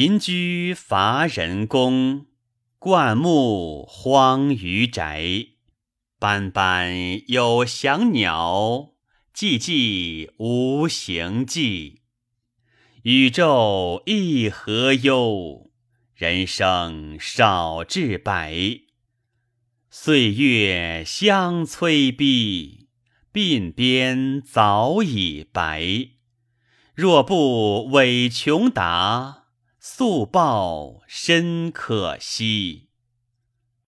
贫居乏人宫，灌木荒于宅。斑斑有翔鸟，寂寂无行迹。宇宙一何忧？人生少至百。岁月相催逼，鬓边早已白。若不委穷达，速报深可惜。